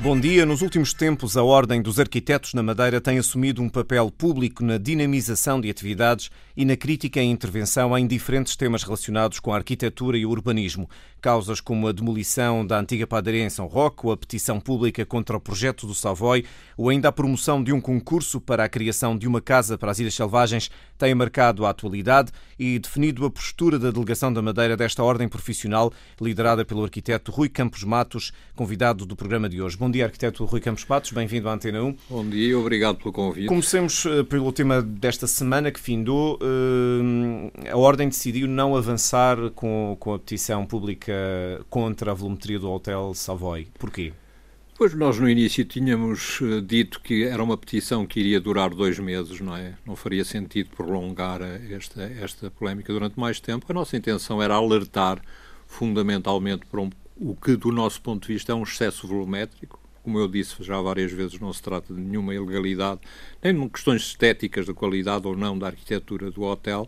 Bom dia. Nos últimos tempos, a Ordem dos Arquitetos na Madeira tem assumido um papel público na dinamização de atividades e na crítica e intervenção em diferentes temas relacionados com a arquitetura e o urbanismo. Causas como a demolição da antiga padaria em São Roque, ou a petição pública contra o projeto do Savoy, ou ainda a promoção de um concurso para a criação de uma casa para as Ilhas Selvagens têm marcado a atualidade e definido a postura da Delegação da Madeira desta ordem profissional, liderada pelo arquiteto Rui Campos Matos, convidado do programa de hoje. Bom dia, arquiteto Rui Campos Matos, bem-vindo à Antena 1. Bom dia, obrigado pelo convite. Comecemos eh, pelo tema desta semana que findou. Eh, a ordem decidiu não avançar com a petição pública contra a volumetria do Hotel Savoy. Porquê? Pois nós no início tínhamos eh, dito que era uma petição que iria durar dois meses, não é? Não faria sentido prolongar esta, esta polémica durante mais tempo. A nossa intenção era alertar fundamentalmente para um, o que, do nosso ponto de vista, é um excesso volumétrico. Como eu disse já várias vezes, não se trata de nenhuma ilegalidade, nem de questões estéticas da qualidade ou não da arquitetura do hotel,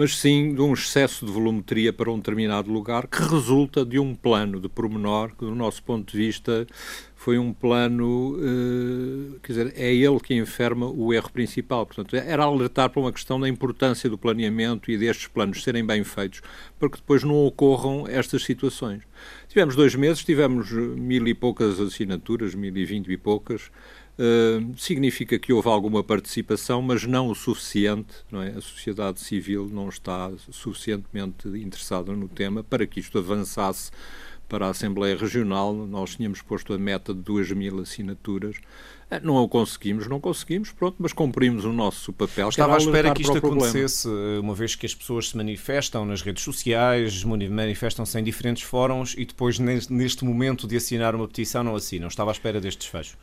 mas sim de um excesso de volumetria para um determinado lugar que resulta de um plano de pormenor que, do nosso ponto de vista, foi um plano, uh, quer dizer, é ele que enferma o erro principal. Portanto, era alertar para uma questão da importância do planeamento e destes planos serem bem feitos, para que depois não ocorram estas situações. Tivemos dois meses, tivemos mil e poucas assinaturas, mil e vinte e poucas, Uh, significa que houve alguma participação, mas não o suficiente. Não é? A sociedade civil não está suficientemente interessada no tema para que isto avançasse para a Assembleia Regional. Nós tínhamos posto a meta de 2 mil assinaturas. Eh, não o conseguimos, não conseguimos, pronto, mas cumprimos o nosso papel. Estava à espera que isto acontecesse, eh, uma vez que as pessoas se manifestam nas redes sociais, manifestam-se em diferentes fóruns e depois, neste momento de assinar uma petição, não assinam. Estava à espera deste desfecho.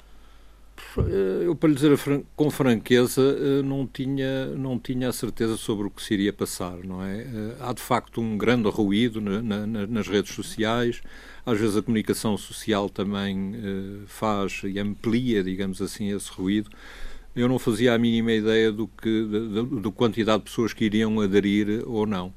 Eh, eu, para lhe dizer com franqueza, eh, não tinha, não tinha a certeza sobre o que se iria passar, não é? Eh, há, de facto, um grande ruído na, na, nas redes sociais. Às vezes a comunicação social também faz e amplia, digamos assim, esse ruído. Eu não fazia a mínima ideia do que, da, da quantidade de pessoas que iriam aderir ou não.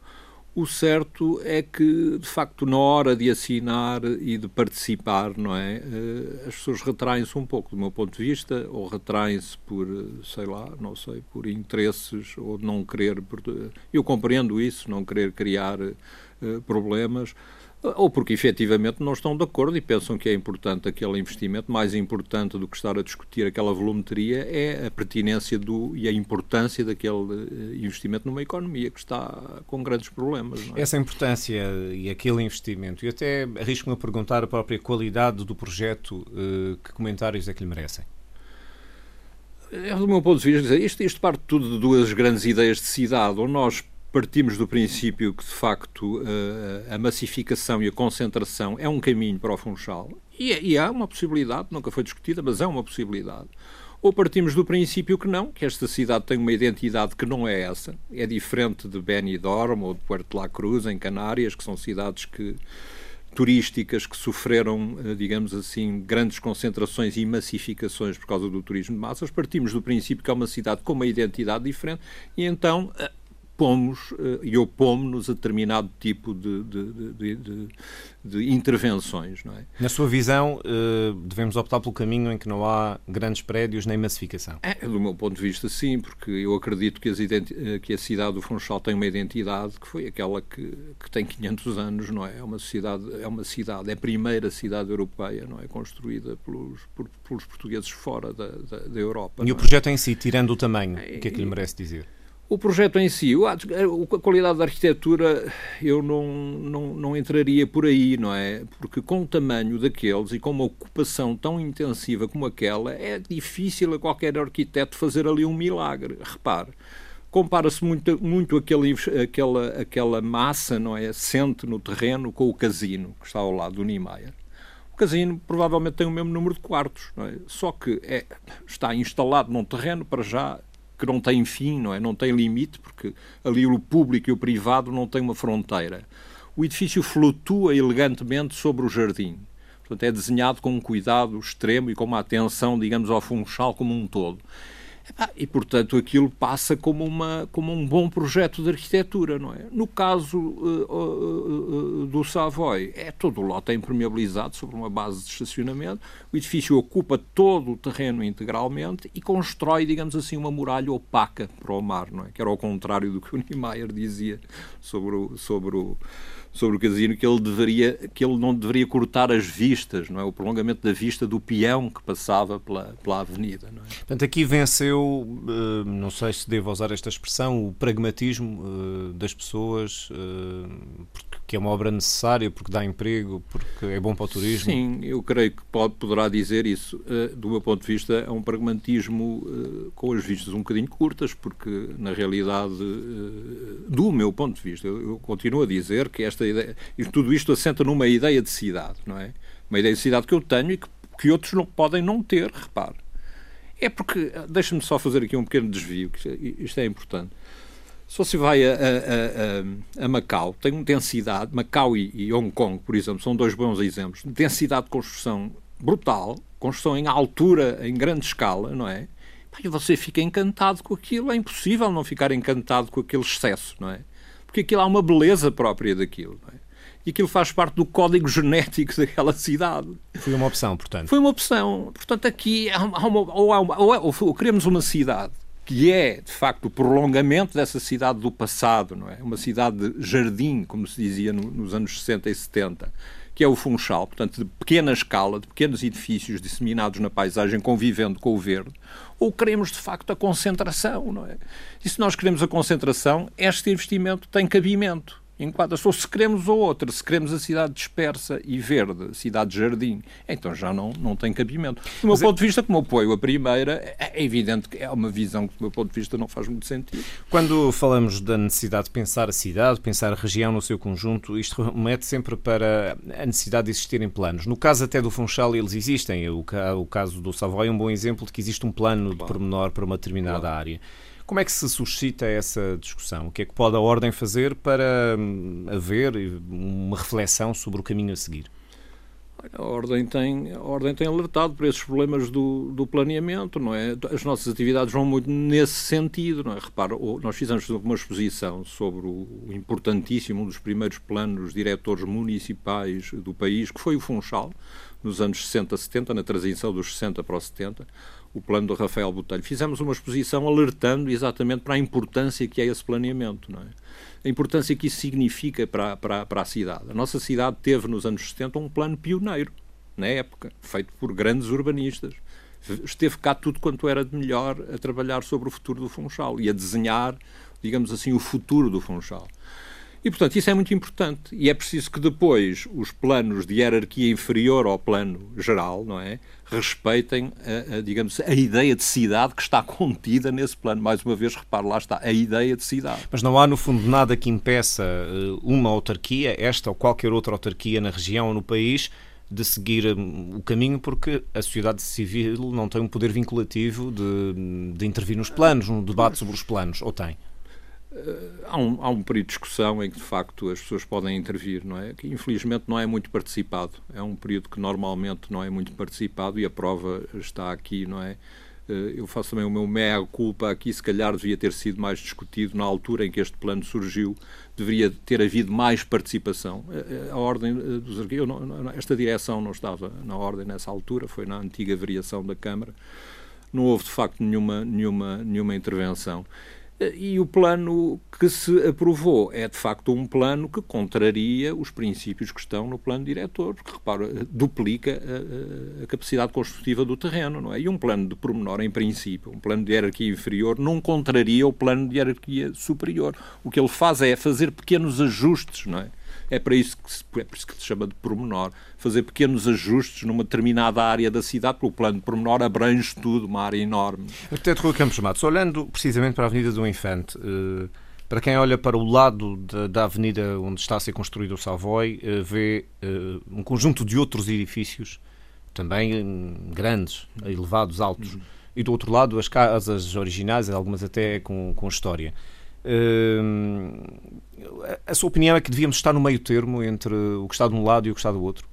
O certo é que, de facto, na hora de assinar e de participar, não é? Eh, as pessoas retraem-se um pouco, do meu ponto de vista, ou retraem-se por, sei lá, não sei, por interesses, ou não querer. Eu compreendo isso, não querer criar uh, problemas ou porque efetivamente não estão de acordo e pensam que é importante aquele investimento, mais importante do que estar a discutir aquela volumetria é a pertinência do, e a importância daquele eh, investimento numa economia que está com grandes problemas. É? Essa importância e aquele investimento, e até arrisco-me a perguntar a própria qualidade do projeto, eh, que comentários é que lhe merecem? É, do meu ponto de vista, isto, isto parte tudo de duas grandes ideias de cidade, ou nós partimos do princípio que, de facto, eh, a massificação e a concentração é um caminho para o Funchal. E, é, e há uma possibilidade, nunca foi discutida, mas é uma possibilidade. Ou partimos do princípio que não, que esta cidade tem uma identidade que não é essa. É diferente de Benidorm ou de Puerto La Cruz, em Canárias, que são cidades que turísticas que sofreram, eh, digamos assim, grandes concentrações e massificações por causa do turismo de massas, partimos do princípio que é uma cidade com uma identidade diferente e então eh, pomos uh, e opomos-nos a determinado tipo de, de, de, de, intervenções. Não é? Na sua visão, uh, devemos optar pelo caminho em que não há grandes prédios nem massificação? É, do meu ponto de vista, sim, porque eu acredito que, eh, que a cidade do Funchal tem uma identidade que foi aquela que, que tem 500 anos, não é? É uma, cidade, é uma cidade, é a primeira cidade europeia, não é? Construída pelos, por, pelos portugueses fora da, da, da Europa. E o projeto é? em si, tirando o tamanho, o que é que lhe merece dizer? O projeto em si, a qualidade da arquitetura, eu não, não, não entraria por aí, não é? Porque com o tamanho daqueles e com uma ocupação tão intensiva como aquela, é difícil a qualquer arquiteto fazer ali um milagre. Repare, compara-se muito, muito aquele, aquela, aquela massa, não é? Assente no terreno com o casino, que está ao lado do Niemeyer. O casino provavelmente tem o mesmo número de quartos, é? Só que é, está instalado num terreno, para já, que não tem fim, não é? Não tem limite, porque ali o público e o privado não têm uma fronteira. o edifício flutua elegantemente sobre o jardim. Portanto, é desenhado com um cuidado extremo e com uma atenção, digamos, ao funchal como um todo. E, portanto, aquilo passa como, uma, como um bom projeto de arquitetura, não é? No caso uh, uh, do Savoy, é todo o lote é impermeabilizado sobre uma base de estacionamento, o edifício ocupa todo o terreno integralmente e constrói, digamos assim, uma muralha opaca para o mar, não é? Que era ao contrário do que o Niemeyer dizia sobre o, sobre o sobre o casino que ele deveria que ele não deveria cortar as vistas, não é? O prolongamento da vista do peão que passava pela, pela avenida, não é? Portanto, aqui venceu, eh, não sei se devo usar esta expressão, o pragmatismo eh, das pessoas, eh, porque é uma obra necessária, porque dá emprego, porque é bom para o turismo. Sim, eu creio que pode, poderá dizer isso. Do meu ponto de vista, é um pragmatismo com as vistas um bocadinho curtas, porque na realidade, do meu ponto de vista, eu continuo a dizer que esta ideia, tudo isto assenta numa ideia de cidade, não é? Uma ideia de cidade que eu tenho e que, que outros não, podem não ter, repare. É porque, deixa-me só fazer aqui um pequeno desvio, que isto é importante. Se você vai a, a, a, a Macau, tem uma densidade, Macau e, e, Hong Kong, por exemplo, são dois bons exemplos, densidade de construção brutal, construção em altura, em grande escala, não é? E você fica encantado com aquilo, é impossível não ficar encantado com aquele excesso, não é? porque aquilo há uma beleza própria daquilo. É? E aquilo faz parte do código genético daquela cidade. Foi uma opção, portanto. Foi uma opção. Portanto, aqui há uma, ou, há uma, ou, ou, ou queremos uma cidade que é, de facto, o prolongamento dessa cidade do passado, não é? Uma cidade de jardim, como se dizia no, nos anos 60 e 70, que é o Funchal, portanto, de pequena escala, de pequenos edifícios disseminados na paisagem, convivendo com o verde, ou queremos, de facto, a concentração, não é? E se nós queremos a concentração, este investimento tem cabimento enquadra-se. Ou se queremos ou outra, se queremos a cidade dispersa e verde, cidade de jardim, então já não, não tem cabimento. Do meu Mas é- ponto é... de vista, como apoio a primeira, é, é evidente que é uma visão que, do meu ponto de vista, não faz muito sentido. Quando falamos da necessidade de pensar a cidade, pensar a região no seu conjunto, isto remete sempre para a necessidade de existirem planos. No caso até do Funchal, eles existem. O, caso do Savoy é um bom exemplo de que existe um plano de pormenor para uma determinada claro. área. Como é que se suscita essa discussão? O que é que pode a Ordem fazer para hum, haver uma reflexão sobre o caminho a seguir? A Ordem tem, a Ordem tem alertado para esses problemas do, do planeamento, não é? As nossas atividades vão muito nesse sentido, não é? Repara, nós fizemos uma exposição sobre o importantíssimo, um dos primeiros planos diretores municipais do país, que foi o Funchal, nos anos 60, 70, na transição dos 60 para os 70, o plano do Rafael Botelho. Fizemos uma exposição alertando exatamente para a importância que é esse planeamento, não é? A importância que isso significa para, para, para a cidade. A nossa cidade teve nos anos 70 um plano pioneiro, na época, feito por grandes urbanistas. Esteve cá tudo quanto era de melhor a trabalhar sobre o futuro do Funchal e a desenhar, digamos assim, o futuro do Funchal. E, portanto, isso é muito importante. E é preciso que depois os planos de hierarquia inferior ao plano geral, não é? Respeitem, a, a, digamos, a ideia de cidade que está contida nesse plano. Mais uma vez, repare, lá está, a ideia de cidade. Mas não há, no fundo, nada que impeça eh, uma autarquia, esta ou qualquer outra autarquia na região ou no país, de seguir hum, o caminho porque a sociedade civil não tem um poder vinculativo de, de intervir nos planos, no debate sobre os planos, ou tem? Há, um, há um período de discussão em que, de facto, as pessoas podem intervir, não é? Que, infelizmente, não é muito participado. É um período que, normalmente, não é muito participado e a prova está aqui, não é? Eh, eu faço também o meu meia-culpa aqui, se calhar devia ter sido mais discutido na altura em que este plano surgiu, deveria ter havido mais participação. Eh, eh, a ordem dos arquivos, esta direção não estava na ordem nessa altura, foi na antiga variação da Câmara, não houve de facto nenhuma, nenhuma, nenhuma intervenção. E o plano que se aprovou é, de facto, um plano que contraria os princípios que estão no plano diretor, porque, repara, duplica a, a, capacidade construtiva do terreno, não é? E um plano de pormenor, em princípio, um plano de hierarquia inferior, não contraria o plano de hierarquia superior. O que ele faz é fazer pequenos ajustes, não é? É para isso que se, é por isso que se chama de pormenor. Fazer pequenos ajustes numa determinada área da cidade, porque o plano de pormenor abrange tudo, uma área enorme. Arquiteto Rui Campos Matos, olhando precisamente para a Avenida do Infante, eh, para quem olha para o lado da, da, avenida onde está a ser construído o Savoy, eh, vê eh, um conjunto de outros edifícios, também grandes, elevados, altos. Uhum. E do outro lado, as casas originais, algumas até com, com história. A sua opinião é que devíamos estar no meio termo entre o que está de um lado e o que está do outro?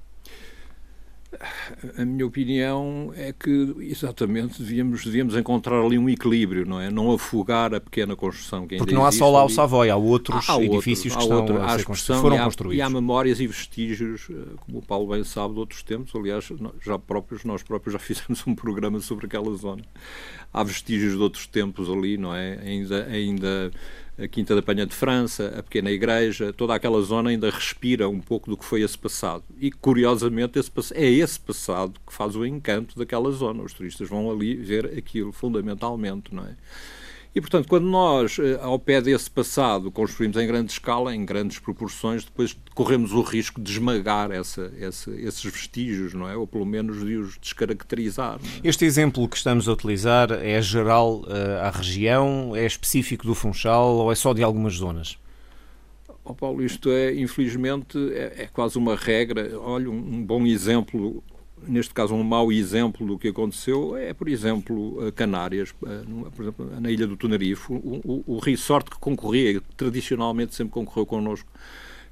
A minha opinião é que, exatamente, devíamos, devíamos encontrar ali um equilíbrio, não é? Não afugar a pequena construção que ainda Porque não há só lá o Savoy, há outros há, edifícios outros, que, estão outro, foram e há, construídos. E há memórias e vestígios, como o Paulo bem sabe, de outros tempos. Aliás, já próprios, nós próprios já fizemos um programa sobre aquela zona. Há vestígios de outros tempos ali, não é? Ainda, ainda a Quinta da Penha de França, a Pequena Igreja, toda aquela zona ainda respira um pouco do que foi esse passado. E, curiosamente, esse, é esse passado que faz o encanto daquela zona. Os turistas vão ali ver aquilo, fundamentalmente, não é? E, portanto, quando nós, eh, ao pé desse passado, construímos em grande escala, em grandes proporções, depois corremos o risco de esmagar essa, essa, esses vestígios, não é? Ou pelo menos de os descaracterizar. É? Este exemplo que estamos a utilizar é geral uh, à região, é específico do Funchal ou é só de algumas zonas? Oh, Paulo, isto é, infelizmente, é, é quase uma regra. Olha, um, um bom exemplo neste caso, um mau exemplo do que aconteceu é, por exemplo, Canárias, eh, por exemplo, na ilha do Tenerife, o, o, o resort que concorria, tradicionalmente sempre concorreu connosco,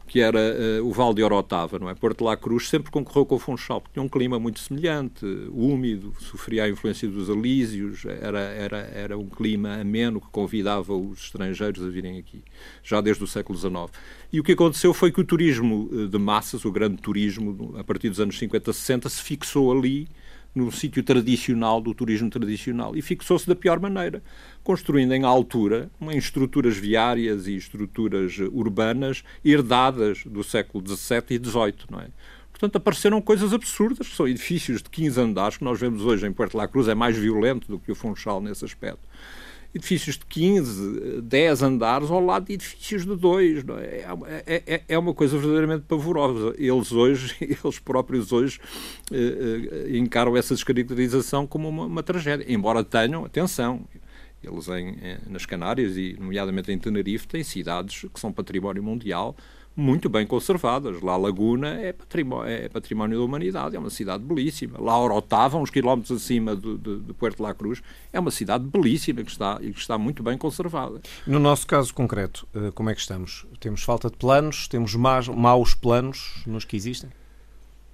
que era uh, o Val de Orotava, não é? Porto La Cruz sempre concorreu com o Funchal, porque tinha um clima muito semelhante, úmido, sofria a influência dos alísios, era, era, era um clima ameno que convidava os estrangeiros a virem aqui, já desde o século XIX. E o que aconteceu foi que o turismo eh, de massas, o grande turismo, a partir dos anos 50, 60, se fixou ali, no sítio tradicional do turismo tradicional e fixou-se da pior maneira, construindo em altura em estruturas viárias e estruturas urbanas herdadas do século XVII e XVIII, não é? Portanto, apareceram coisas absurdas, são edifícios de 15 andares, que nós vemos hoje em Puerto La Cruz, é mais violento do que o Funchal nesse aspecto edifícios de 15, 10 andares ao lado de edifícios de 2. É? É, é? é, uma coisa verdadeiramente pavorosa. Eles hoje, eles próprios hoje, eh, eh, encaram essa descaracterização como uma, uma tragédia. Embora tenham, atenção, eles em, nas Canárias e, nomeadamente em Tenerife, têm cidades que são património mundial muito bem conservadas. La Laguna é património, é património da humanidade, é uma cidade belíssima. La Orotava, uns quilómetros acima de, de, de Puerto La Cruz, é uma cidade belíssima que está, que está muito bem conservada. No nosso caso concreto, eh, como é que estamos? Temos falta de planos? Temos maus, maus planos nos que existem?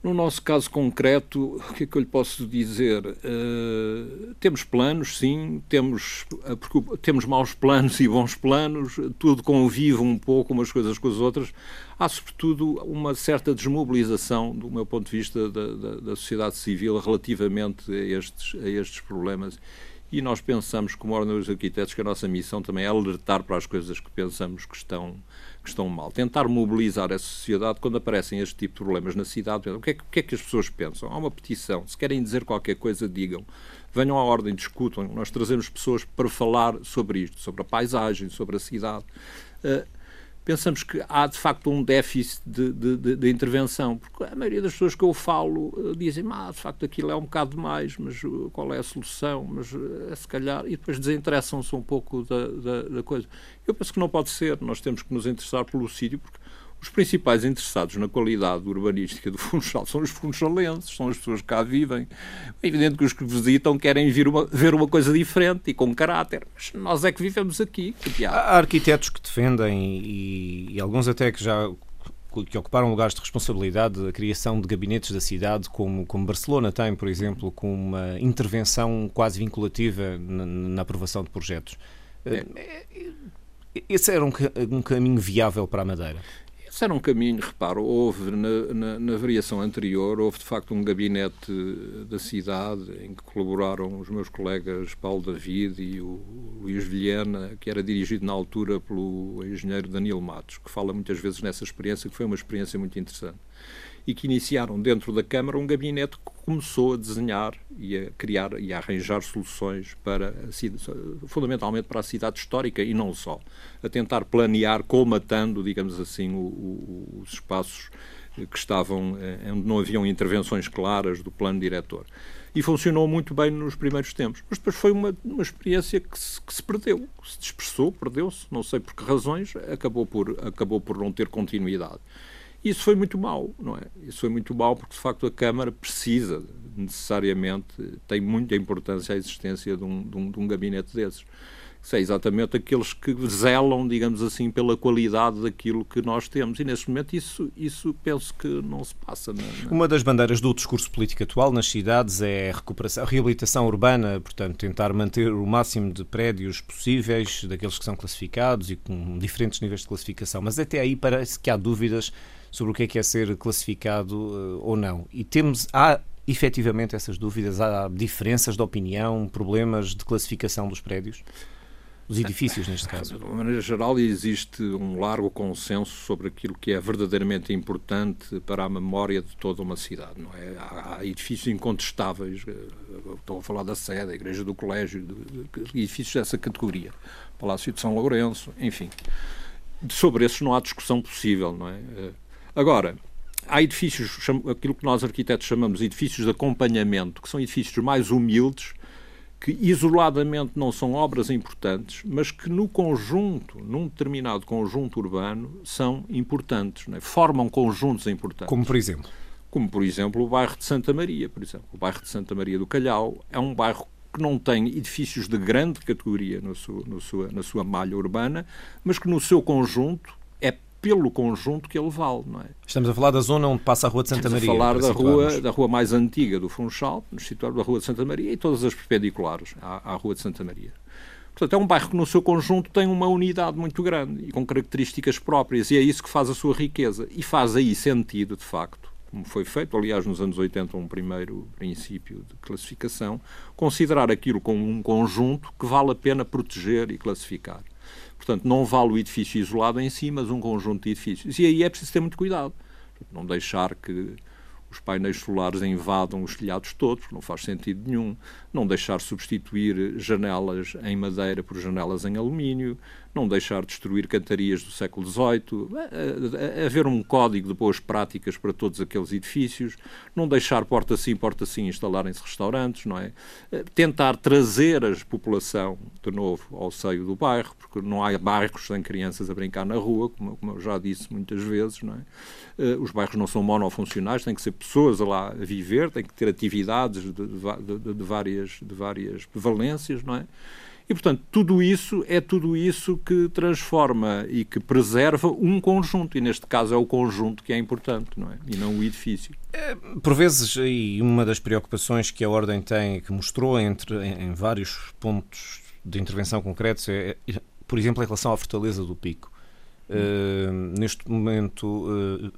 No nosso caso concreto, o que é que eu lhe posso dizer? Uh, temos planos, sim, temos, uh, temos maus planos e bons planos, tudo convive um pouco umas coisas com as outras. Há, sobretudo, uma certa desmobilização, do meu ponto de vista, da, da, da sociedade civil relativamente a estes, a estes problemas. E nós pensamos, como Ordem dos Arquitetos, que a nossa missão também é alertar para as coisas que pensamos que estão que estão mal. Tentar mobilizar a sociedade quando aparecem este tipo de problemas na cidade. O que, é, o que é que as pessoas pensam? Há uma petição. Se querem dizer qualquer coisa, digam. Venham à ordem, discutam. Nós trazemos pessoas para falar sobre isto, sobre a paisagem, sobre a cidade. Uh, pensamos que há de facto um déficit de, de, de, intervenção, porque a maioria das pessoas que eu falo eh, dizem, ah, de facto aquilo é um bocado demais, mas eh, qual é a solução? Mas é se calhar, e depois desinteressam-se um pouco da, da, da, coisa. Eu penso que não pode ser, nós temos que nos interessar pelo sítio, porque os principais interessados na qualidade urbanística do Funchal são os funchalenses, são as pessoas que cá vivem. É evidente que os que visitam querem vir uma, ver uma coisa diferente e com caráter, mas nós é que vivemos aqui. Há arquitetos que defendem, e, e alguns até que já que ocuparam lugares de responsabilidade a criação de gabinetes da cidade, como, como Barcelona tem, por exemplo, com uma intervenção quase vinculativa na, na aprovação de projetos. É. Esse era um, um caminho viável para a Madeira? Esse era um caminho, reparo, houve na, na, na, variação anterior, houve de facto um gabinete da cidade em que colaboraram os meus colegas Paulo David e o Luís Vilhena, que era dirigido na altura pelo engenheiro Danilo Matos, que fala muitas vezes nessa experiência, que foi uma experiência muito interessante e que iniciaram dentro da Câmara um gabinete que começou a desenhar e a criar e a arranjar soluções para fundamentalmente para a cidade histórica e não só, a tentar planear, colmatando, digamos assim, o, o, os espaços que estavam, eh, onde não haviam intervenções claras do plano diretor. E funcionou muito bem nos primeiros tempos. Mas depois foi uma, uma experiência que se, que se perdeu, se dispersou, perdeu-se, não sei por que razões, acabou por, acabou por não ter continuidade. Isso foi muito mau, não é? Isso foi muito mau porque, de facto, a Câmara precisa, necessariamente, tem muita importância a existência de um, de um, de um gabinete desses. são exatamente aqueles que zelam, digamos assim, pela qualidade daquilo que nós temos. E neste momento isso, isso penso que não se passa. Na, na... Uma das bandeiras do discurso político atual nas cidades é a recuperação, a reabilitação urbana, portanto, tentar manter o máximo de prédios possíveis, daqueles que são classificados e com diferentes níveis de classificação. Mas até aí parece que há dúvidas sobre o que é que é ser classificado uh, ou não. E temos, há efetivamente essas dúvidas? Há diferenças de opinião, problemas de classificação dos prédios? Os edifícios, neste caso. De uma maneira geral, existe um largo consenso sobre aquilo que é verdadeiramente importante para a memória de toda uma cidade. Não é? Há, há edifícios incontestáveis, eh, estou a falar da sede, a Igreja do Colégio, edifícios dessa categoria, Palácio de São Lourenço, enfim. Sobre esses não há discussão possível, não é? Agora, há edifícios, aquilo que nós arquitetos chamamos de edifícios de acompanhamento, que são edifícios mais humildes, que isoladamente não são obras importantes, mas que no conjunto, num determinado conjunto urbano, são importantes, é? formam conjuntos importantes. Como por exemplo? Como por exemplo o bairro de Santa Maria, por exemplo. O bairro de Santa Maria do Calhau é um bairro que não tem edifícios de grande categoria no seu, no sua, na sua malha urbana, mas que no seu conjunto pelo conjunto que ele vale, não é? Estamos a falar da zona onde passa a Rua de Santa Estamos Maria. Estamos a falar da rua, da rua mais antiga do Funchal, nos situamos da Rua de Santa Maria e todas as perpendiculares à, à Rua de Santa Maria. Portanto, é um bairro que no seu conjunto tem uma unidade muito grande e com características próprias e é isso que faz a sua riqueza e faz aí sentido, de facto, como foi feito, aliás, nos anos 80, um primeiro princípio de classificação, considerar aquilo como um conjunto que vale a pena proteger e classificar. Portanto, não vale o edifício isolado em si, mas um conjunto de edifícios. E aí é preciso ter muito cuidado. Não deixar que os painéis solares invadam os telhados todos, não faz sentido nenhum. Não deixar substituir janelas em madeira por janelas em alumínio, não deixar destruir cantarias do século XVIII, haver um código de boas práticas para todos aqueles edifícios, não deixar porta sim, porta sim instalarem-se restaurantes, não é? Tentar trazer a população de novo ao seio do bairro, porque não há bairros sem crianças a brincar na rua, como, eu já disse muitas vezes, não é? Eh, os bairros não são monofuncionais, tem que ser pessoas lá a viver, tem que ter atividades de, de, de, de várias, de várias valências, não é? E, portanto, tudo isso é tudo isso que transforma e que preserva um conjunto. E, neste caso, é o conjunto que é importante, não é? E não o edifício. É, por vezes, e uma das preocupações que a Ordem tem, que mostrou entre, em, vários pontos de intervenção concretos, é, por exemplo, em relação à Fortaleza do Pico. Uh, neste momento, uh,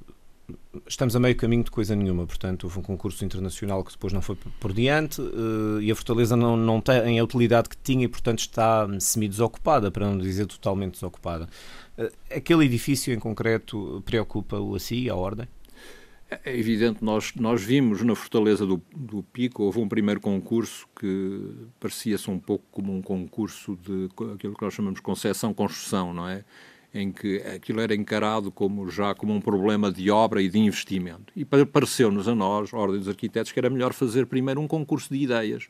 estamos a meio caminho de coisa nenhuma, portanto, houve um concurso internacional que depois não foi por diante uh, e a Fortaleza não, não tem a utilidade que tinha e, portanto, está semi-desocupada, para não dizer totalmente desocupada. Uh, aquele edifício em concreto preocupa-o assim, a ordem? É evidente, nós, nós vimos na Fortaleza do, do Pico, houve um primeiro concurso que parecia-se um pouco como um concurso de aquilo que nós chamamos de concessão-construção, não é? Em que aquilo era encarado como já como um problema de obra e de investimento. E pareceu-nos a nós, Ordem dos Arquitetos, que era melhor fazer primeiro um concurso de ideias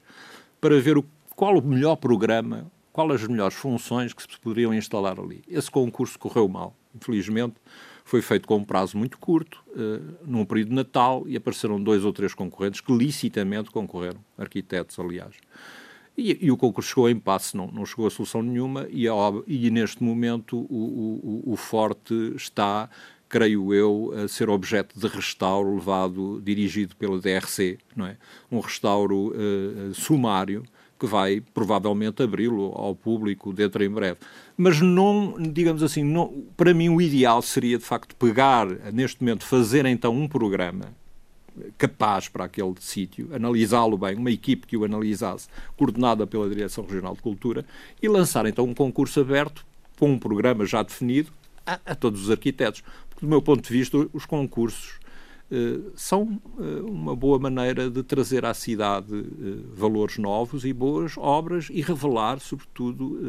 para ver o, qual o melhor programa, quais as melhores funções que se poderiam instalar ali. Esse concurso correu mal, infelizmente. Foi feito com um prazo muito curto, uh, num período de Natal, e apareceram dois ou três concorrentes que licitamente concorreram, arquitetos, aliás. E, e, o concurso chegou a impasse, não, não chegou a solução nenhuma, e, e neste momento o, o, o, Forte está, creio eu, a ser objeto de restauro levado, dirigido pela DRC, não é? Um restauro uh, sumário que vai provavelmente abri-lo ao público dentro em breve. Mas não, digamos assim, não, para mim o ideal seria de facto pegar, neste momento, fazer então um programa capaz para aquele sítio, analisá-lo bem, uma equipe que o analisasse, coordenada pela Direção Regional de Cultura, e lançar então um concurso aberto com um programa já definido a, a todos os arquitetos. Porque, do meu ponto de vista, os concursos são eh, uma boa maneira de trazer à cidade eh, valores novos e boas obras e revelar, sobretudo,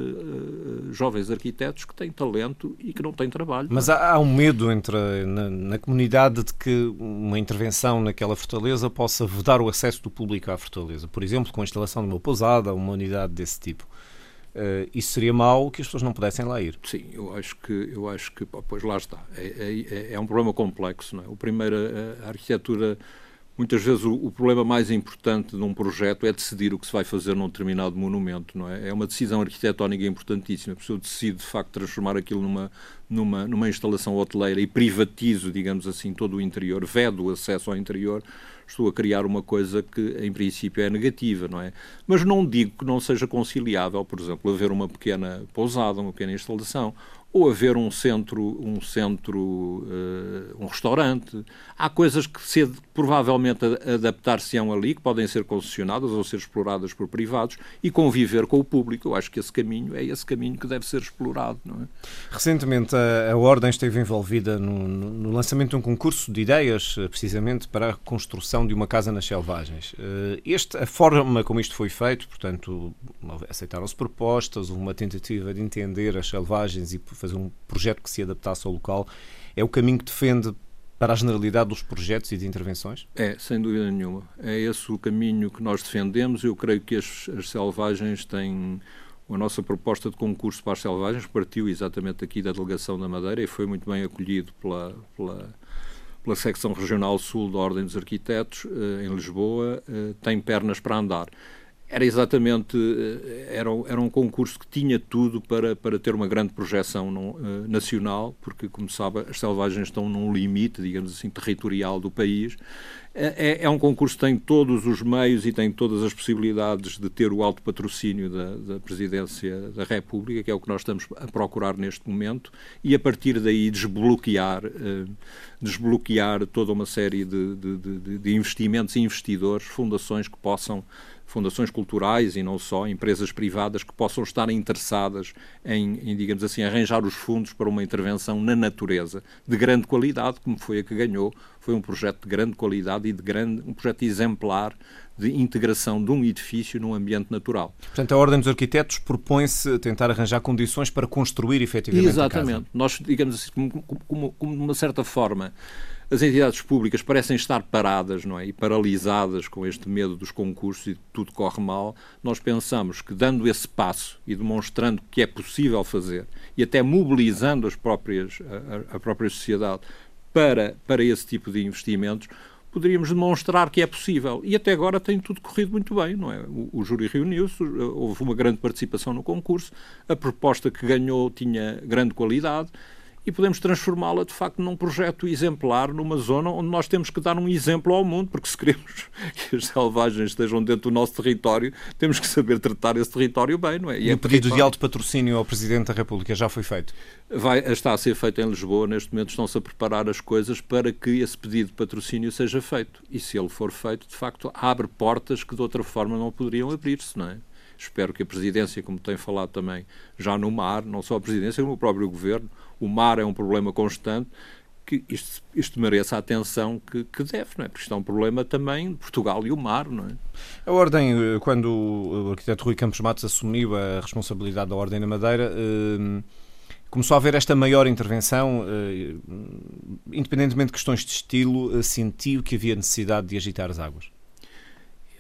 jovens arquitetos que têm talento e que não têm trabalho. Mas há, há um medo entre, na, na, comunidade de que uma intervenção naquela fortaleza possa vedar o acesso do público à fortaleza, por exemplo, com a instalação de uma pousada, uma unidade desse tipo. Uh, isso seria mau que as pessoas não pudessem lá ir. Sim, eu acho que, eu acho que pois lá está. É, é, é, é um problema complexo. Não é? O primeiro, a, a arquitetura muitas vezes o, o, problema mais importante de um projeto é decidir o que se vai fazer num determinado monumento, não é? É uma decisão arquitetónica importantíssima. A pessoa decide, de facto, transformar aquilo numa, numa, numa instalação hoteleira e privatizo, digamos assim, todo o interior, vedo o acesso ao interior, estou a criar uma coisa que, em princípio, é negativa, não é? Mas não digo que não seja conciliável, por exemplo, haver uma pequena pousada, uma pequena instalação, ou haver um centro, um centro, uh, um restaurante. Há coisas que se, provavelmente adaptar-se-ão ali, que podem ser concessionadas ou ser exploradas por privados e conviver com o público. Eu acho que esse caminho é esse caminho que deve ser explorado. É? Recentemente a, a Ordem esteve envolvida no, no, lançamento de um concurso de ideias, eh, precisamente para a construção de uma casa nas selvagens. Uh, este, a forma como isto foi feito, portanto, aceitaram-se propostas, uma tentativa de entender as selvagens e fazer um projeto que se adaptasse ao local. É o caminho que defende para a generalidade dos projetos e de intervenções? É, sem dúvida nenhuma. É esse o caminho que nós defendemos. Eu creio que as, as selvagens têm. A nossa proposta de concurso para as selvagens partiu exatamente aqui da Delegação da Madeira e foi muito bem acolhido pela, pela, pela Secção Regional Sul da Ordem dos Arquitetos, eh, em Lisboa. Eh, tem pernas para andar era exatamente eh, era, era um concurso que tinha tudo para, para ter uma grande projeção uh, nacional, porque, como sabe, as selvagens estão num limite, digamos assim, territorial do país. É, é, é um concurso que tem todos os meios e tem todas as possibilidades de ter o alto patrocínio da, da Presidência da República, que é o que nós estamos a procurar neste momento, e a partir daí desbloquear, uh, desbloquear toda uma série de, de, de, de investimentos e investidores, fundações que possam fundações culturais e não só, empresas privadas que possam estar interessadas em, em, digamos assim, arranjar os fundos para uma intervenção na natureza de grande qualidade, como foi a que ganhou. Foi um projeto de grande qualidade e de grande, um projeto exemplar de integração de um edifício num ambiente natural. Portanto, a Ordem dos Arquitetos propõe-se tentar arranjar condições para construir efetivamente Exatamente. Nós, digamos assim, como, como, como de uma certa forma, as entidades públicas parecem estar paradas não é? e paralisadas com este medo dos concursos e de tudo corre mal. Nós pensamos que, dando esse passo e demonstrando que é possível fazer e até mobilizando as próprias, a, a própria sociedade para, para esse tipo de investimentos, poderíamos demonstrar que é possível. E até agora tem tudo corrido muito bem, não é? O, o júri reuniu-se, houve uma grande participação no concurso, a proposta que ganhou tinha grande qualidade e podemos transformá-la de facto num projeto exemplar numa zona onde nós temos que dar um exemplo ao mundo, porque se queremos que as selvagens estejam dentro do nosso território, temos que saber tratar esse território bem, não é? E, e é o pedido de alto patrocínio ao Presidente da República já foi feito? Vai, está a ser feito em Lisboa, neste momento estão-se a preparar as coisas para que esse pedido de patrocínio seja feito. E se ele for feito, de facto, abre portas que de outra forma não poderiam abrir-se, não é? Espero que a Presidência, como tem falado também já no mar, não só a Presidência, como o próprio Governo, o mar é um problema constante, que isto, isto mereça a atenção que, que, deve, não é? Porque isto é um problema também de Portugal e o mar, não é? A Ordem, eh, quando o arquiteto Rui Campos Matos assumiu a responsabilidade da Ordem na Madeira, eh, começou a haver esta maior intervenção, eh, independentemente de questões de estilo, sentiu que havia necessidade de agitar as águas?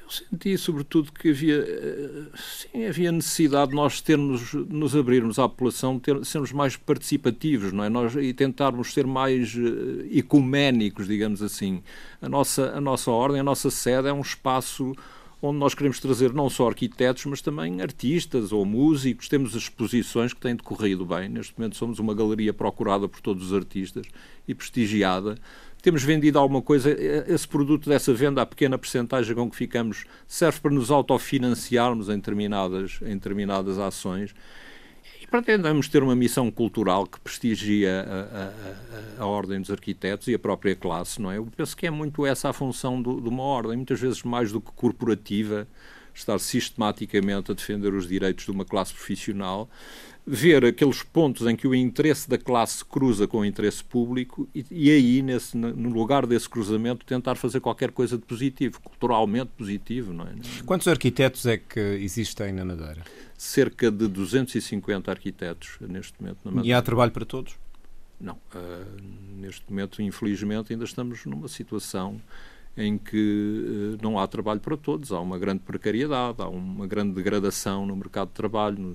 Eu senti, sobretudo, que havia, eh, sim, havia necessidade de nós termos, nos abrirmos à população, ter, sermos mais participativos, não é? Nós, e tentarmos ser mais uh, ecuménicos, digamos assim. A nossa, a nossa ordem, a nossa sede é um espaço onde nós queremos trazer não só arquitetos, mas também artistas ou músicos. Temos exposições que têm decorrido bem. Neste momento somos uma galeria procurada por todos os artistas e prestigiada temos vendido alguma coisa, esse produto dessa venda, a pequena percentagem com que ficamos, serve para nos autofinanciarmos em determinadas, em determinadas ações. E pretendemos ter uma missão cultural que prestigia a, a, a, a, ordem dos arquitetos e a própria classe, não é? Eu penso que é muito essa a função do, de uma ordem, muitas vezes mais do que corporativa, estar sistematicamente a defender os direitos de uma classe profissional, ver aqueles pontos em que o interesse da classe cruza com o interesse público e, e aí, nesse, no lugar desse cruzamento, tentar fazer qualquer coisa de positivo, culturalmente positivo. Não é? Quantos arquitetos é que existem na Madeira? Cerca de 250 arquitetos neste momento na Madeira. E há trabalho para todos? Não. Uh, neste momento, infelizmente, ainda estamos numa situação em que uh, não há trabalho para todos. Há uma grande precariedade, há uma grande degradação no mercado de trabalho, no,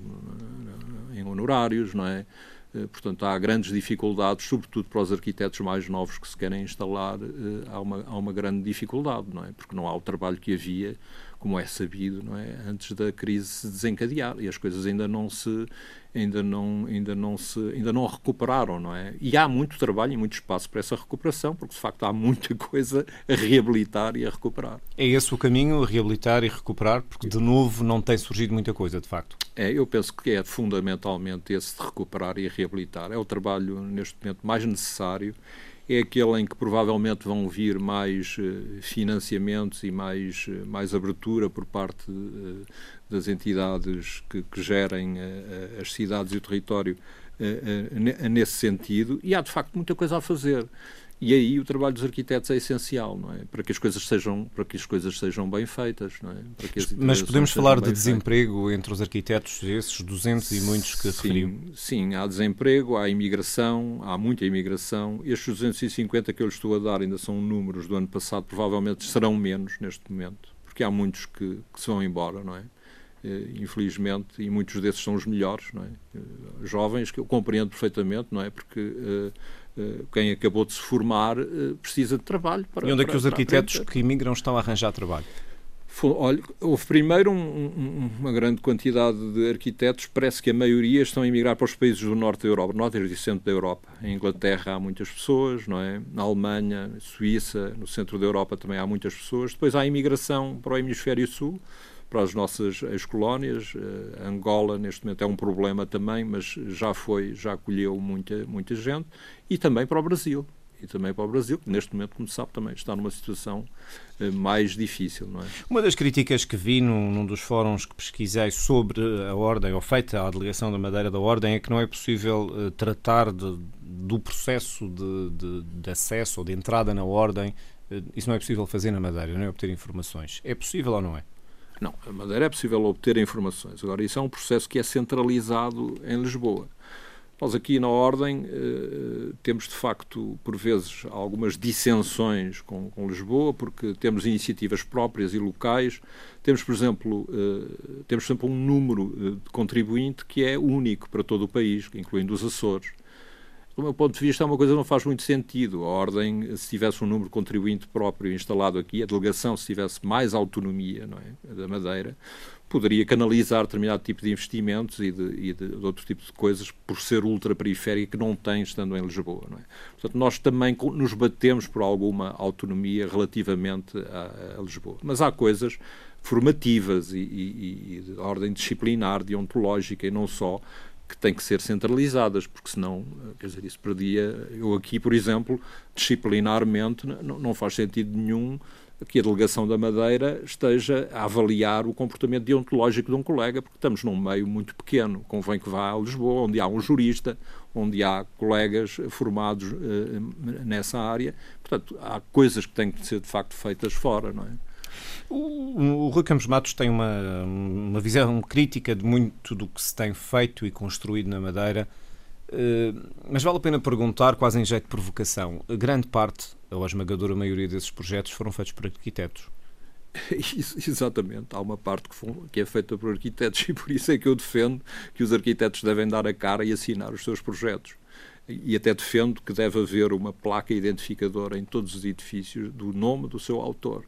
em honorários, não é? Eh, portanto, há grandes dificuldades, sobretudo para os arquitetos mais novos que se querem instalar, eh, há uma, há uma grande dificuldade, não é? Porque não há o trabalho que havia, como é sabido, não é? Antes da crise se desencadear e as coisas ainda não se ainda não ainda não se ainda não recuperaram, não é? E há muito trabalho e muito espaço para essa recuperação, porque de facto há muita coisa a reabilitar e a recuperar. É esse o caminho, reabilitar e recuperar, porque de novo não tem surgido muita coisa, de facto. É, eu penso que é fundamentalmente esse de recuperar e reabilitar. É o trabalho, neste momento, mais necessário. É aquele em que provavelmente vão vir mais uh, financiamentos e mais, uh, mais abertura por parte uh, das entidades que, que gerem as cidades e o território nesse sentido. E há, de facto, muita coisa a fazer. E aí o trabalho dos arquitetos é essencial, não é? Para que as coisas sejam, para que as coisas sejam bem feitas, não é? Mas podemos falar de desemprego feitas. entre os arquitetos, esses 200 e muitos que sim, referiu? Sim, há desemprego, há imigração, há muita imigração. Estes 250 que eu lhe estou a dar ainda são números do ano passado, provavelmente serão menos neste momento, porque há muitos que, que se vão embora, não é? Eh, infelizmente, e muitos desses são os melhores, não é? Eh, jovens que eu compreendo perfeitamente, não é? Porque uh, quem acabou de se formar uh, precisa de trabalho. Para, e onde é que os arquitetos que imigram estão a arranjar trabalho? Olha, houve primeiro um, um, uma grande quantidade de arquitetos, parece que a maioria estão a emigrar para os países do norte da Europa, norte e centro da Europa. Em Inglaterra há muitas pessoas, não é? Na Alemanha, Suíça, no centro da Europa também há muitas pessoas. Depois há a imigração para o hemisfério sul, para as nossas ex-colónias. Uh, Angola, neste momento, é um problema também, mas já foi, já acolheu muita, muita gente. E também para o Brasil. E também para o Brasil, que neste momento, como sabe, também está numa situação uh, mais difícil. Não é? Uma das críticas que vi num, num, dos fóruns que pesquisei sobre a Ordem, ou feita a delegação da Madeira da Ordem, é que não é possível uh, tratar de, do processo de, de, de acesso ou de entrada na Ordem isso não é possível fazer na Madeira, não é obter informações. É possível ou não é? Não, a Madeira é possível obter informações. Agora, isso é um processo que é centralizado em Lisboa. Nós aqui na Ordem eh, temos, de facto, por vezes, algumas dissensões com, com, Lisboa, porque temos iniciativas próprias e locais. Temos, por exemplo, eh, temos, exemplo um número eh, de contribuinte que é único para todo o país, incluindo os Açores do meu ponto de vista, é uma coisa que não faz muito sentido. A Ordem, se tivesse um número contribuinte próprio instalado aqui, a delegação, se tivesse mais autonomia não é, da Madeira, poderia canalizar determinado tipo de investimentos e de, e de, de outro tipo de coisas por ser ultraperiférica que não tem estando em Lisboa. Não é? Portanto, nós também nos batemos por alguma autonomia relativamente a, a Lisboa. Mas há coisas formativas e, e, e de ordem disciplinar, deontológica e não só, que têm que ser centralizadas, porque senão, eh, quer dizer, isso perdia. Eu aqui, por exemplo, disciplinarmente, não, não faz sentido nenhum que a delegação da Madeira esteja a avaliar o comportamento deontológico de um colega, porque estamos num meio muito pequeno. Convém que vá a Lisboa, onde há um jurista, onde há colegas formados uh, nessa área. Portanto, há coisas que têm que ser de facto feitas fora, não é? O, o Rui Campos Matos tem uma, uma visão crítica de muito do que se tem feito e construído na Madeira, eh, mas vale a pena perguntar, quase em jeito de provocação, grande parte, ou a esmagadora maioria desses projetos foram feitos por arquitetos. Exatamente, há uma parte que, é feita por arquitetos e por isso é que eu defendo que os arquitetos devem dar a cara e assinar os seus projetos. E até defendo que deve haver uma placa identificadora em todos os edifícios do nome do seu autor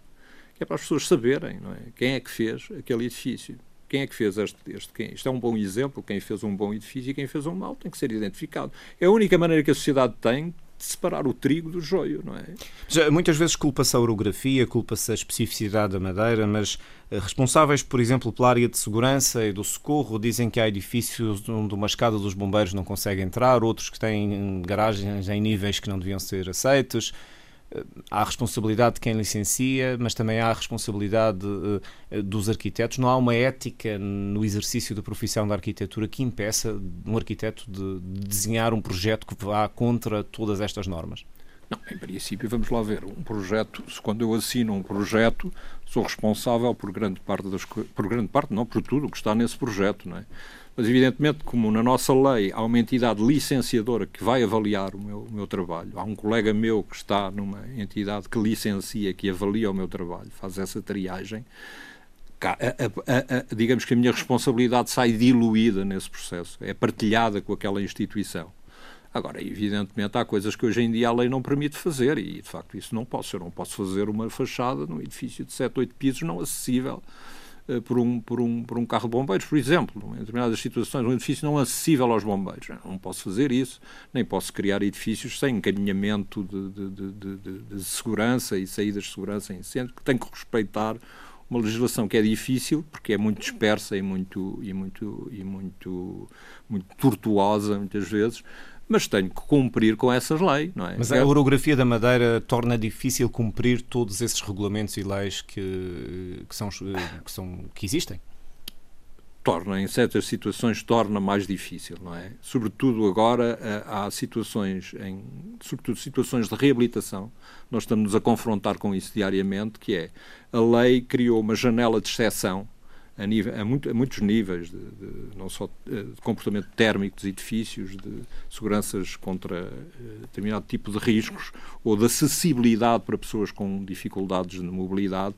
que é para as pessoas saberem é? quem é que fez aquele edifício. Quem é que fez este, este quem? Isto é um bom exemplo. Quem fez um bom edifício e quem fez um mau tem que ser identificado. É a única maneira que a sociedade tem de separar o trigo do joio, não é? Muitas vezes culpa-se a orografia, culpa-se a especificidade da madeira, mas eh, responsáveis, por exemplo, pela área de segurança e do socorro, dizem que há edifícios onde uma escada dos bombeiros não consegue entrar, outros que têm garagens em níveis que não deviam ser aceitos há a responsabilidade de quem licencia, mas também há a responsabilidade uh, dos arquitetos. Não há uma ética no exercício da profissão da arquitetura que impeça um arquiteto de, de desenhar um projeto que vá contra todas estas normas? Não, em princípio, vamos lá ver. Um projeto, quando eu assino um projeto, sou responsável por grande parte das por grande parte, não por tudo o que está nesse projeto, não é? Mas, evidentemente, como na nossa lei há uma entidade licenciadora que vai avaliar o meu, o meu, trabalho, há um colega meu que está numa entidade que licencia, que avalia o meu trabalho, faz essa triagem, a, a, digamos que a minha responsabilidade sai diluída nesse processo, é partilhada com aquela instituição. Agora, evidentemente, há coisas que hoje em dia a lei não permite fazer e, de facto, isso não posso. Eu não posso fazer uma fachada num edifício de 7, 8 pisos não acessível por, um, por, um, por um carro de bombeiros, por exemplo. Em determinadas situações, um edifício não acessível aos bombeiros. Eu não posso fazer isso, nem posso criar edifícios sem encaminhamento de, de, de, de segurança e saídas de segurança em incêndio, que tem que respeitar uma legislação que é difícil porque é muito dispersa e muito e muito e muito muito tortuosa muitas vezes mas tenho que cumprir com essas leis, não é? Mas a orografia da Madeira torna difícil cumprir todos esses regulamentos e leis que, que, são, que, são, que existem? Torna, em certas situações, torna mais difícil, não é? Sobretudo agora eh, há situações, em, sobretudo situações de reabilitação, nós estamos a confrontar com isso diariamente, que é a lei criou uma janela de exceção a, nível, a, muito, a muitos níveis, de, de, não só de comportamento térmico dos edifícios, de seguranças contra uh, determinado tipo de riscos ou de acessibilidade para pessoas com dificuldades de mobilidade,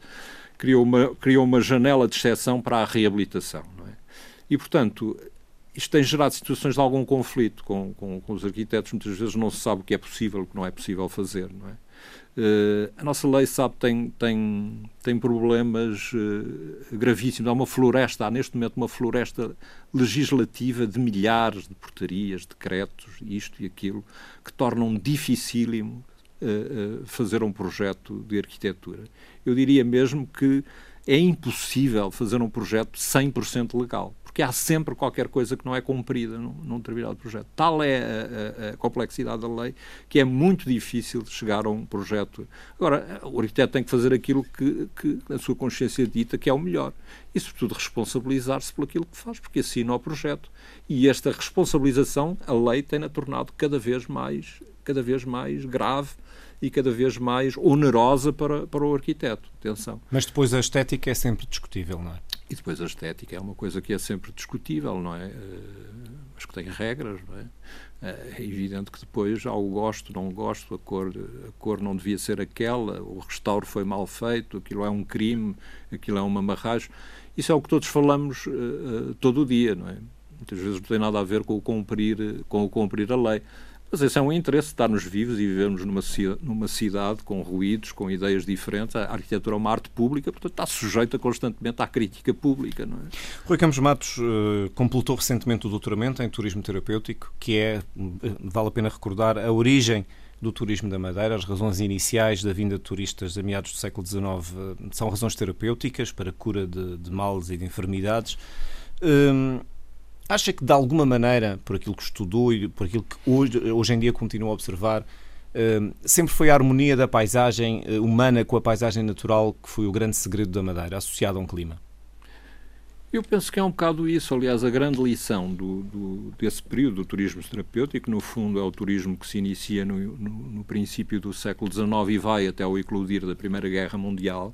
criou uma, criou uma janela de exceção para a reabilitação. É? E, portanto, isto tem gerado situações de algum conflito com, com, com, os arquitetos. Muitas vezes não se sabe o que é possível o que não é possível fazer. Não é? Uh, a nossa lei, sabe, tem, tem, tem problemas uh, gravíssimos. Há uma floresta, há neste momento uma floresta legislativa de milhares de portarias, decretos, isto e aquilo, que tornam dificílimo uh, fazer um projeto de arquitetura. Eu diria mesmo que é impossível fazer um projeto 100% legal porque há sempre qualquer coisa que não é cumprida num, num determinado projeto. Tal é a, a, a, complexidade da lei que é muito difícil chegar a um projeto. Agora, o arquiteto tem que fazer aquilo que, que a sua consciência dita que é o melhor. E, sobretudo, responsabilizar-se por aquilo que faz, porque assina o projeto. E esta responsabilização, a lei tem-na tornado cada vez mais, cada vez mais grave e cada vez mais onerosa para, para o arquiteto. Atenção. Mas depois a estética é sempre discutível, não é? E depois a estética é uma coisa que é sempre discutível, não é? Mas que tem regras, não é? É evidente que depois há o gosto, não gosto, a cor, a cor não devia ser aquela, o restauro foi mal feito, aquilo é um crime, aquilo é uma marragem. Isso é o que todos falamos uh, todo o dia, não é? Muitas vezes não tem nada a ver com o cumprir, com o cumprir a lei. Mas esse é um interesse estarmos vivos e vivermos numa, numa cidade com ruídos, com ideias diferentes. A arquitetura é uma arte pública, portanto está sujeita constantemente à crítica pública. Não é? Rui Campos Matos uh, completou recentemente o doutoramento em turismo terapêutico, que é, eh, vale a pena recordar, a origem do turismo da Madeira. As razões iniciais da vinda de turistas a meados do século XIX uh, são razões terapêuticas para cura de, de males e de enfermidades. Uh, Acha que, de alguma maneira, por aquilo que estudou e por aquilo que hoje, hoje em dia continua a observar, eh, sempre foi a harmonia da paisagem eh, humana com a paisagem natural que foi o grande segredo da Madeira, associado a um clima? Eu penso que é um bocado isso. Aliás, a grande lição do, do, desse período do turismo terapêutico, no fundo, é o turismo que se inicia no, no, no princípio do século XIX e vai até o eclodir da Primeira Guerra Mundial.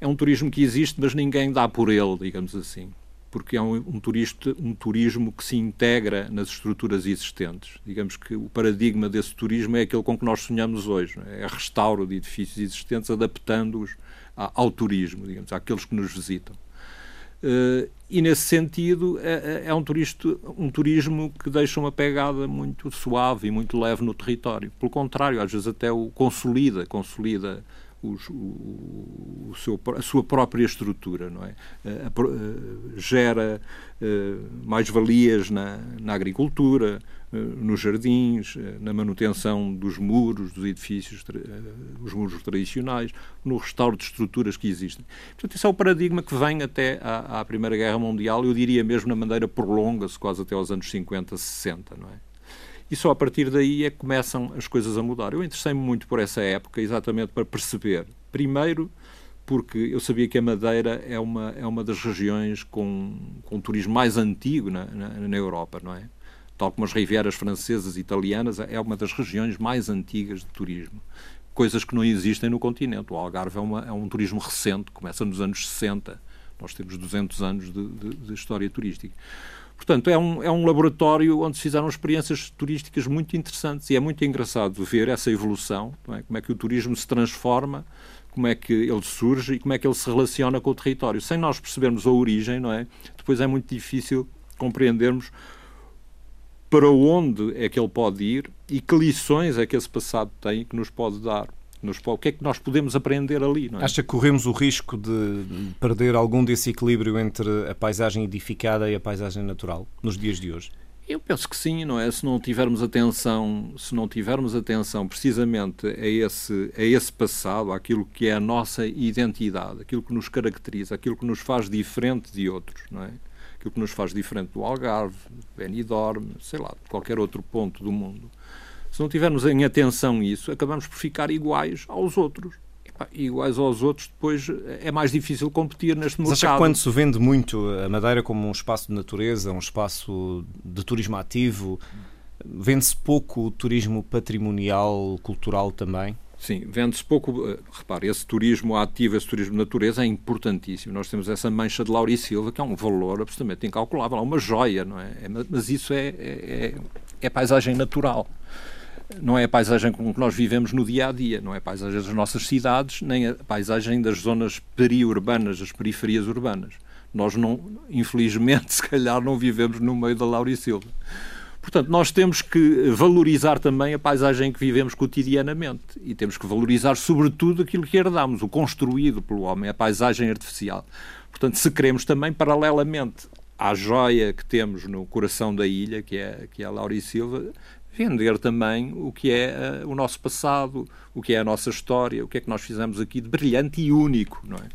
É um turismo que existe, mas ninguém dá por ele, digamos assim porque é um, um, turista, um turismo que se integra nas estruturas existentes. Digamos que o paradigma desse turismo é aquele com que nós sonhamos hoje, é? é restauro de edifícios existentes, adaptando-os ao turismo, digamos, àqueles que nos visitam. Uh, e nesse sentido é, é, é um, um turismo que deixa uma pegada muito suave e muito leve no território. Pelo contrário, às vezes até o consolida, consolida os, o, o seu, a sua própria estrutura, não é? A, a, gera uh, mais-valias na, na agricultura, nos jardins, na manutenção dos muros, dos edifícios, os muros tradicionais, no restauro de estruturas que existem. Portanto, esse é o paradigma que vem até à, à Primeira Guerra Mundial, eu diria mesmo na maneira prolonga-se quase até aos anos 50, 60, não é? E só a partir daí é que começam as coisas a mudar. Eu interessei-me muito por essa época, exatamente para perceber, primeiro, porque eu sabia que a Madeira é uma, é uma das regiões com, com turismo mais antigo na, na, na Europa, não é? Tal como as Rivieras francesas e italianas, é uma das regiões mais antigas de turismo. Coisas que não existem no continente. O Algarve é, uma, é um turismo recente, começa nos anos 60. Nós temos 200 anos de, de, de história turística. Portanto, é um, é um laboratório onde se fizeram experiências turísticas muito interessantes e é muito engraçado ver essa evolução, é? como é que o turismo se transforma, como é que ele surge e como é que ele se relaciona com o território. Sem nós percebermos a origem, não é? Depois é muito difícil compreendermos para onde é que ele pode ir e que lições é que esse passado tem que nos pode dar. Nos, o que é que nós podemos aprender ali? É? Acha que corremos o risco de perder algum desse equilíbrio entre a paisagem edificada e a paisagem natural nos dias de hoje? Eu penso que sim, não é? Se não tivermos atenção, se não tivermos atenção precisamente a esse, a esse passado, àquilo que é a nossa identidade, aquilo que nos caracteriza, aquilo que nos faz diferente de outros, não é? Aquilo que nos faz diferente do Algarve, Benidorm, sei lá, de qualquer outro ponto do mundo. Se não tivermos em atenção isso, acabamos por ficar iguais aos outros. E, iguais aos outros, depois é mais difícil competir neste mercado. Mas acha que quando se vende muito a Madeira como um espaço de natureza, um espaço de turismo ativo, vende-se pouco o turismo patrimonial, cultural também? Sim, vende-se pouco. Eh, repare, esse turismo ativo, esse turismo de natureza é importantíssimo. Nós temos essa mancha de Laurisilva, que é um valor absolutamente incalculável, é uma joia, não é? é mas isso é, é, é paisagem natural não é a paisagem com que nós vivemos no dia a dia, não é a paisagem das nossas cidades, nem a paisagem das zonas periurbanas, das periferias urbanas. Nós não, infelizmente, se calhar não vivemos no meio da Laurisilva. Portanto, nós temos que valorizar também a paisagem que vivemos cotidianamente e temos que valorizar, sobretudo, aquilo que herdamos, o construído pelo homem, a paisagem artificial. Portanto, se queremos também, paralelamente à joia que temos no coração da ilha, que é, que é a Laurisilva, vender também o que é uh, o nosso passado, o que é a nossa história, o que é que nós fizemos aqui de brilhante e único, não é?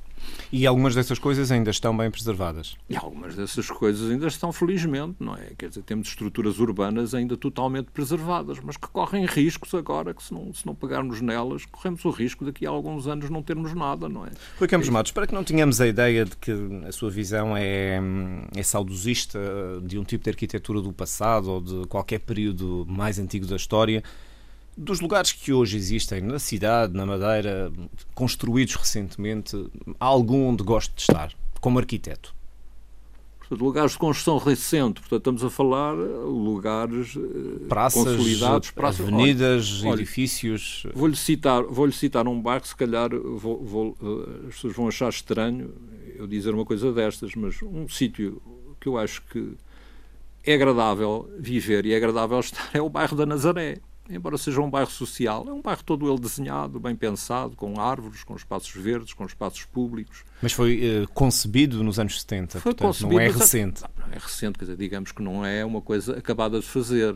E algumas dessas coisas ainda estão bem preservadas? E algumas dessas coisas ainda estão, felizmente, não é? Quer dizer, temos estruturas urbanas ainda totalmente preservadas, mas que correm riscos agora, que se não, se não pegarmos nelas, corremos o risco daqui a alguns anos não termos nada, não é? Rui Campos é Matos, para que não tenhamos a ideia de que a sua visão é, é saudosista de um tipo de arquitetura do passado ou de qualquer período mais antigo da história, dos lugares que hoje existem na cidade, na Madeira, construídos recentemente, há algum onde gosto de estar, como arquiteto? Portanto, lugares de construção recente, portanto, estamos a falar lugares eh, praças, consolidados, praças, avenidas, olha, edifícios. Vou-lhe citar, vou citar um bairro, se calhar vou, vou, eh, as pessoas vão achar estranho eu dizer uma coisa destas, mas um sítio que eu acho que é agradável viver e é agradável estar é o bairro da Nazaré embora seja um bairro social, é um bairro todo ele desenhado, bem pensado, com árvores, com espaços verdes, com espaços públicos. Mas foi uh, concebido nos anos 70, foi portanto, concebido, não é recente. Não, é recente, quer dizer, digamos que não é uma coisa acabada de fazer.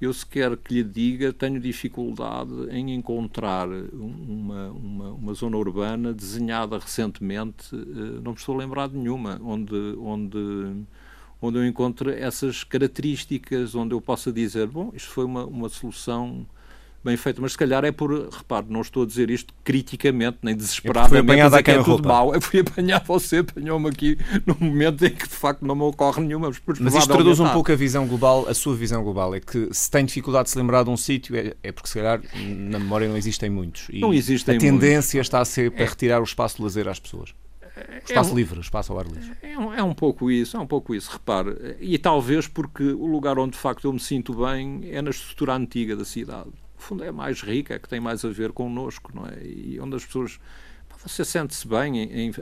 Eu, se quer que lhe diga, tenho dificuldade em encontrar uma, uma, uma zona urbana desenhada recentemente, uh, não me estou a lembrar de nenhuma, onde, onde onde eu encontro essas características, onde eu possa dizer, bom, isto foi uma, uma solução bem feita, mas se calhar é por, repare, não estou a dizer isto criticamente, nem desesperadamente, é que é tudo mau. Eu fui apanhar você, apanhou-me aqui num momento em que de facto não me ocorre nenhuma. Mas, mas isto traduz um pouco a visão global, a sua visão global, é que se tem dificuldade de se lembrar de um sítio, é, é, porque se calhar na memória não existem muitos. Não existem A tendência muitos. está a ser para é. retirar o espaço de lazer às pessoas. Espaço é um, livre, espaço ao ar livre. É um, é um pouco isso, é um pouco isso. Repare, e talvez porque o lugar onde de facto eu me sinto bem é na estrutura antiga da cidade. No fundo é mais rica, é que tem mais a ver connosco, não é? E onde as pessoas você sente-se bem em, em,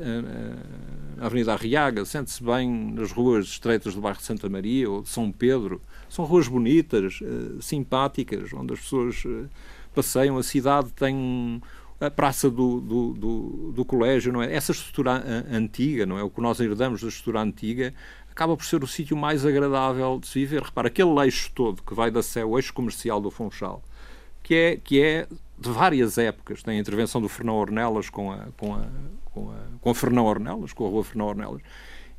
na Avenida Arriaga, sente-se bem nas ruas estreitas do bairro de Santa Maria ou de São Pedro. São ruas bonitas, uh, simpáticas, onde as pessoas uh, passeiam. A cidade tem a praça do, do, do, do, colégio, não é? Essa estrutura antiga, não é? O que nós herdamos da estrutura antiga acaba por ser o sítio mais agradável de se viver. Repara, aquele eixo todo que vai da Sé, o eixo comercial do Funchal, que é, que é de várias épocas. Tem a intervenção do Fernão Ornelas com a, com a, com a, com a Fernão Ornelas, com a rua Fernão Ornelas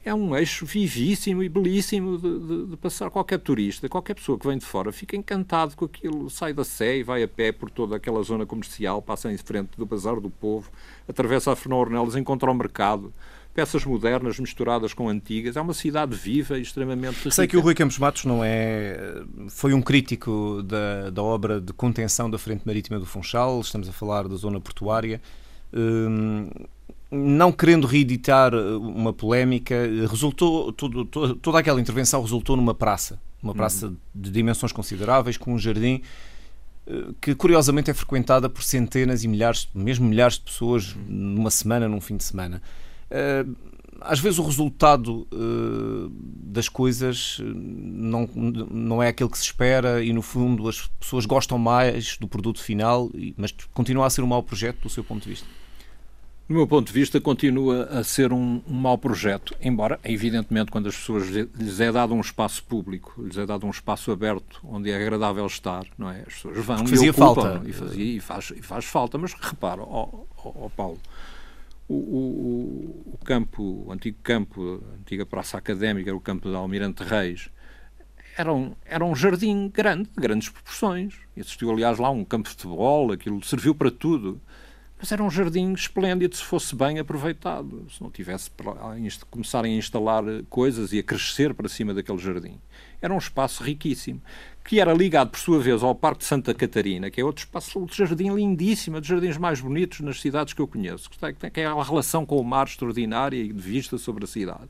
é um eixo vivíssimo e belíssimo de, de, de, passar. Qualquer turista, qualquer pessoa que vem de fora, fica encantado com aquilo, sai da Sé e vai a pé por toda aquela zona comercial, passa em frente do Bazar do Povo, atravessa a Fernão Ornelas, encontra o mercado, peças modernas misturadas com antigas. É uma cidade viva e extremamente rica. Sei que o Rui Campos Matos não é foi um crítico da, da obra de contenção da frente marítima do Funchal, estamos a falar da zona portuária. Hum, não querendo reeditar uma polémica, resultou tudo, toda aquela intervenção resultou numa praça, uma praça uhum. de dimensões consideráveis, com um jardim que curiosamente é frequentada por centenas e milhares, mesmo milhares de pessoas numa semana, num fim de semana. Eh, às vezes o resultado eh, das coisas não, não é aquele que se espera e, no fundo, as pessoas gostam mais do produto final, mas continua a ser um mau projeto do seu ponto de vista. Do meu ponto de vista, continua a ser um, um mau projeto, embora, evidentemente, quando as pessoas lhes é dado um espaço público, lhes é dado um espaço aberto, onde é agradável estar, não é? As pessoas vão e fazia ocupam, falta. E, fazia, e, faz, e faz falta, mas repara, ó, ó, ó Paulo, o, o, o, campo, o antigo campo, a antiga praça académica, o campo de Almirante Reis, era um, era um jardim grande, de grandes proporções. Existiu, aliás, lá um campo de futebol, aquilo serviu para tudo. Mas era um jardim esplêndido se fosse bem aproveitado, se não tivesse começarem a instalar coisas e a crescer para cima daquele jardim. Era um espaço riquíssimo, que era ligado, por sua vez, ao Parque de Santa Catarina, que é outro espaço, outro jardim lindíssimo, um dos jardins mais bonitos nas cidades que eu conheço, que tem aquela relação com o mar extraordinária e de vista sobre a cidade.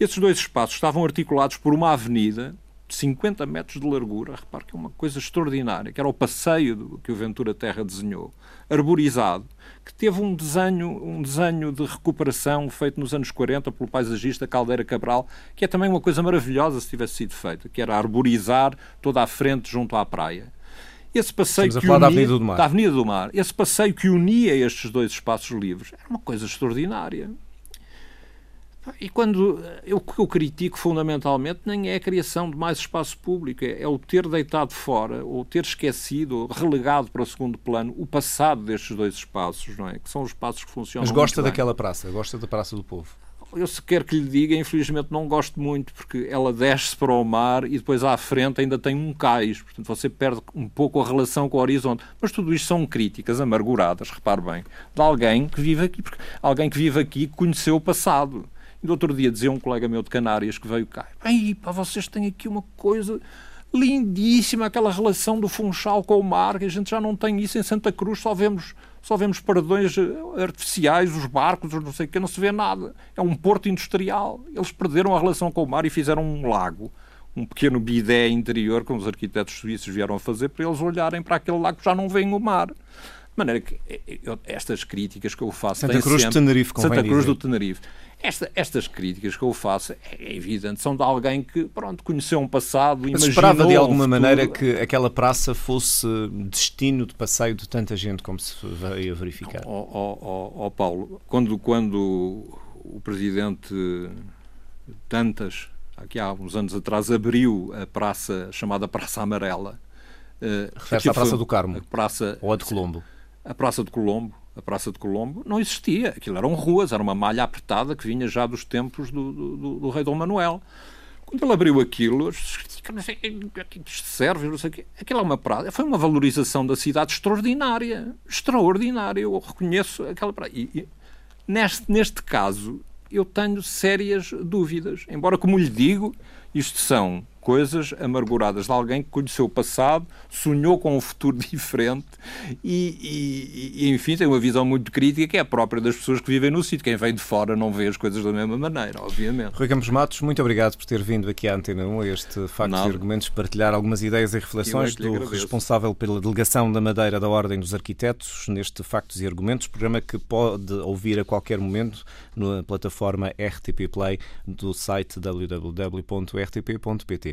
Esses dois espaços estavam articulados por uma avenida 50 metros de largura, repare que é uma coisa extraordinária, que era o passeio que o Ventura Terra desenhou, arborizado, que teve um desenho, um desenho de recuperação feito nos anos 40 pelo paisagista Caldeira Cabral, que é também uma coisa maravilhosa se tivesse sido feita, que era arborizar toda a frente junto à praia. Esse passeio Estamos que unia, da Avenida do Mar. Da Avenida do Mar. Esse passeio que unia estes dois espaços livres era uma coisa extraordinária. E quando eu, o que eu critico fundamentalmente nem é a criação de mais espaço público, é, é o ter deitado fora, ou ter esquecido, ou relegado para o segundo plano o passado destes dois espaços, não é? Que são os espaços que funcionam. Mas gosta daquela praça, gosta da Praça do Povo. Eu se quer que lhe diga, infelizmente não gosto muito, porque ela desce para o mar e depois à frente ainda tem um cais, portanto você perde um pouco a relação com o horizonte. Mas tudo isto são críticas amarguradas, repare bem, de alguém que vive aqui, porque alguém que vive aqui conheceu o passado do outro dia dizia um colega meu de Canárias que veio cá: Ei, pá, vocês têm aqui uma coisa lindíssima, aquela relação do Funchal com o mar, que a gente já não tem isso em Santa Cruz, só vemos, só vemos paradões eh, artificiais, os barcos, não sei o que, não se vê nada. É um porto industrial. Eles perderam a relação com o mar e fizeram um lago um pequeno bidé interior que os arquitetos suíços vieram a fazer para eles olharem para aquele lago que já não vem o mar. De maneira que eh, eu, estas críticas que eu faço Santa Cruz sempre, do Tenerife, Santa Cruz dizer. do Tenerife esta, estas críticas que eu faço, é evidente, são de alguém que, pronto, conheceu um passado, Mas esperava de alguma um maneira que aquela praça fosse destino de passeio de tanta gente, como se veio a verificar? Ó oh, oh, oh, Paulo, quando, quando o presidente Tantas, aqui há uns anos atrás, abriu a praça chamada Praça Amarela. Uh, Refere-se à Praça do Carmo? Praça, ou a de Colombo? A Praça de Colombo a Praça de Colombo, não existia. Aquilo eram ruas, era uma malha apertada que vinha já dos tempos do, do, do rei Dom Manuel. Quando ele abriu aquilo, que serve, não sei o quê. Aquilo é uma praia. Foi uma valorização da cidade extraordinária. Extraordinária. Eu reconheço aquela praia. E, e neste, neste caso, eu tenho sérias dúvidas. Embora, como lhe digo, isto são coisas amarguradas de alguém que conheceu o passado, sonhou com um futuro diferente e, e, e, enfim, tem uma visão muito crítica que é a própria das pessoas que vivem no sítio. Quem vem de fora não vê as coisas da mesma maneira, obviamente. Rui Campos Matos, muito obrigado por ter vindo aqui à Antena 1 a este Factos Nada. e Argumentos, partilhar algumas ideias e reflexões é do agradeço. responsável pela Delegação da Madeira da Ordem dos Arquitetos neste Factos e Argumentos, programa que pode ouvir a qualquer momento na plataforma RTP Play do site www.rtp.pt.